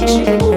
relationship.